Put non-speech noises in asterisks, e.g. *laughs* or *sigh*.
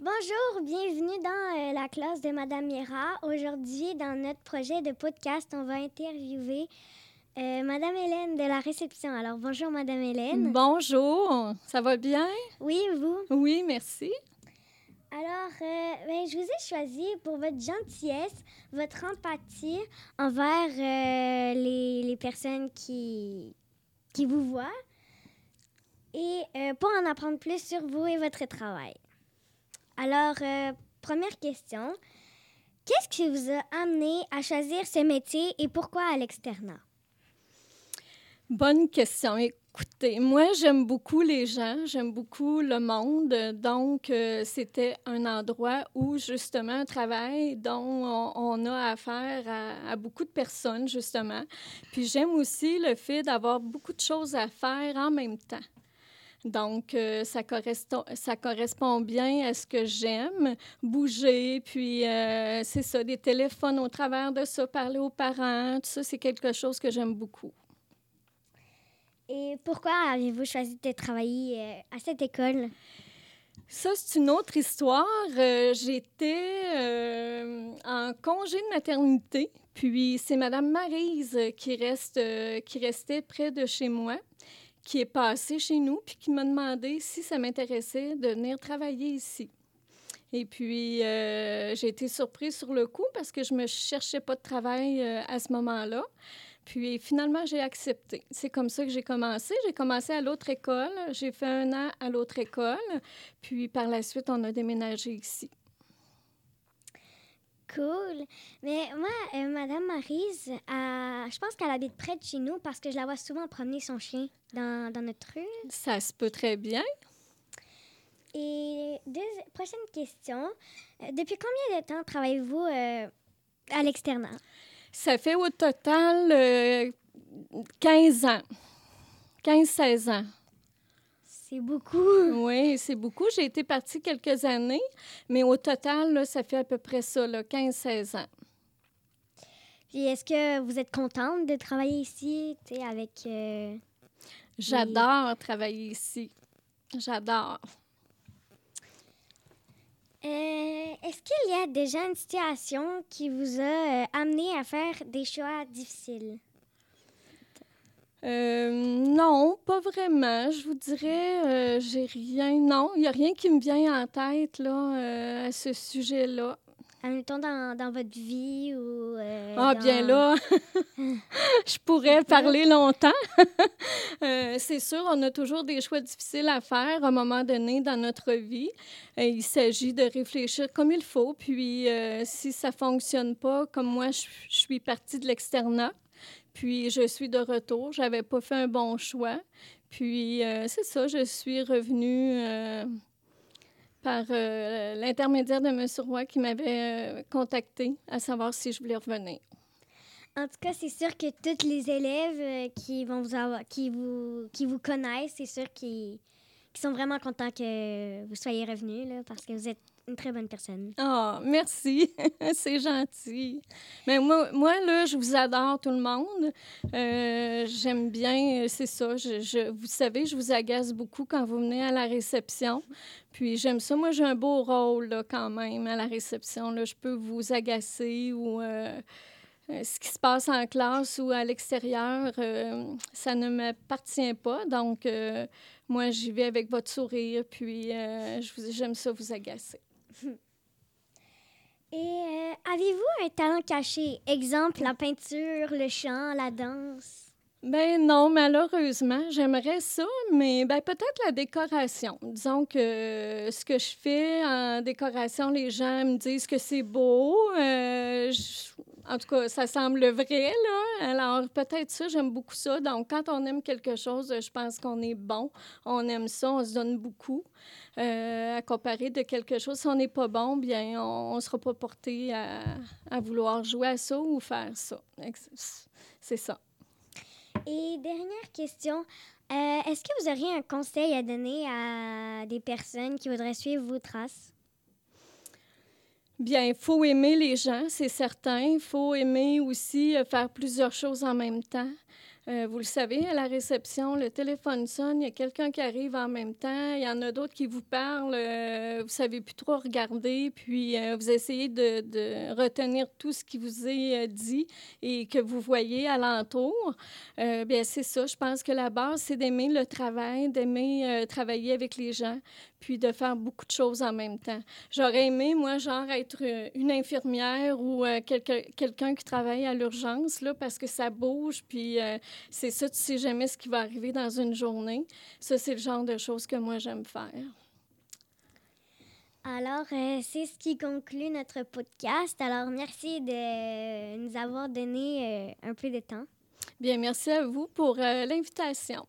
Bonjour, bienvenue dans euh, la classe de Madame Mira. Aujourd'hui, dans notre projet de podcast, on va interviewer euh, Madame Hélène de la réception. Alors, bonjour Madame Hélène. Bonjour, ça va bien? Oui, vous? Oui, merci. Alors, euh, ben, je vous ai choisi pour votre gentillesse, votre empathie envers les, les personnes qui, qui vous voient et pour en apprendre plus sur vous et votre travail. Alors, euh, première question. Qu'est-ce qui vous a amené à choisir ce métier et pourquoi à l'externat? Bonne question. Écoutez, moi, j'aime beaucoup les gens, j'aime beaucoup le monde. Donc, euh, c'était un endroit où, justement, un travail dont on, on a affaire à, à, beaucoup de personnes, justement. Puis, j'aime aussi le fait d'avoir beaucoup de choses à faire en même temps. Donc, euh, ça, correspond, ça correspond bien à ce que j'aime, bouger, puis euh, c'est ça, des téléphones au travers de ça, parler aux parents, tout ça, c'est quelque chose que j'aime beaucoup. Et pourquoi avez-vous choisi de travailler euh, à cette école? Ça, c'est une autre histoire. Euh, J'étais euh, en congé de maternité, puis c'est Madame Marise qui, reste, euh, qui restait près de chez moi, qui est passée chez nous, puis qui m'a demandé si ça m'intéressait de venir travailler ici. Et puis, euh, j'ai été surprise sur le coup parce que je ne me cherchais pas de travail euh, à ce moment-là. Puis finalement, j'ai accepté. C'est comme ça que j'ai commencé. J'ai commencé à l'autre école. J'ai fait un an à l'autre école. Puis par la suite, on a déménagé ici. Cool. Mais moi, euh, Madame Marise, euh, je pense qu'elle habite près de chez nous parce que je la vois souvent promener son chien dans, dans notre rue. Ça se peut très bien. Et deux, prochaine question. Euh, depuis combien de temps travaillez-vous euh, à l'externat? Ça fait au total euh, 15 ans. 15-16 ans. C'est beaucoup. Oui, c'est beaucoup. J'ai été partie quelques années, mais au total, là, ça fait à peu près ça, là, 15-16 ans. Puis est-ce que vous êtes contente de travailler ici, avec... euh, J'adore travailler ici. J'adore. Euh, est-ce qu'il y a déjà une situation qui vous a euh, amené à faire des choix difficiles? Euh, non, pas vraiment. Je vous dirais, euh, j'ai rien. Non, il n'y a rien qui me vient en tête là, euh, à ce sujet-là. Admettons dans, dans votre vie ou... euh, Ah, dans- bien là, *laughs* je pourrais parler longtemps. *laughs* C'est sûr, on a toujours des choix difficiles à faire à un moment donné dans notre vie. Il s'agit de réfléchir comme il faut. Puis, si ça fonctionne pas, comme moi, je, je suis partie de l'externat. Puis, je suis de retour. J'avais pas fait un bon choix. Puis, euh, c'est ça, je suis revenue euh, par euh, l'intermédiaire de M. Roy qui m'avait contacté à savoir si je voulais revenir. En tout cas, c'est sûr que tous les élèves qui vont vous qui vous, qui vous connaissent, c'est sûr qu'ils sont vraiment contents que vous soyez revenu, là, parce que vous êtes une très bonne personne. Ah, merci. *laughs* c'est gentil. Mais moi, moi, là, je vous adore, tout le monde. Euh, J'aime bien, euh, c'est ça. Je, vous savez, je vous agace beaucoup quand vous venez à la réception. Puis j'aime ça. Moi, j'ai un beau rôle, là, quand même, à la réception. Là. Je peux vous agacer ou... euh, ce qui se passe en classe ou à l'extérieur, ça ne m'appartient pas. Donc, moi, j'y vais avec votre sourire, puis j'aime ça vous agacer. *laughs* Et euh, avez-vous un talent caché? Exemple, la peinture, le chant, la danse? Ben non, malheureusement, j'aimerais ça, mais ben peut-être la décoration. Disons que euh, ce que je fais en décoration, les gens me disent que c'est beau. euh, je- en tout cas, ça semble vrai, là. Alors, peut-être ça, j'aime beaucoup ça. Donc, quand on aime quelque chose, je pense qu'on est bon. On aime ça, on se donne beaucoup. Euh, à comparer de quelque chose, si on n'est pas bon, bien, on ne sera pas porté à, vouloir jouer à ça ou faire ça. C'est ça. Et dernière question, euh, est-ce que vous auriez un conseil à donner à des personnes qui voudraient suivre vos traces? Bien, il faut aimer les gens, c'est certain. Il faut aimer aussi euh, faire plusieurs choses en même temps. Euh, vous le savez, à la réception, le téléphone sonne, il y a quelqu'un qui arrive en même temps, il y en a d'autres qui vous parlent, euh, vous savez plus trop regarder, puis euh, vous essayez de, retenir tout ce qui vous est dit et que vous voyez alentour. bien, c'est ça. Je pense que la base, c'est d'aimer le travail, d'aimer travailler avec les gens, puis de faire beaucoup de choses en même temps. J'aurais aimé, moi, genre, être euh, une infirmière ou euh, quelqu'un qui travaille à l'urgence, là, parce que ça bouge, puis euh, c'est ça, tu sais jamais ce qui va arriver dans une journée. Ça, c'est le genre de choses que moi, j'aime faire. Alors, c'est ce qui conclut notre podcast. Alors, merci de nous avoir donné un peu de temps. Bien, merci à vous pour l'invitation.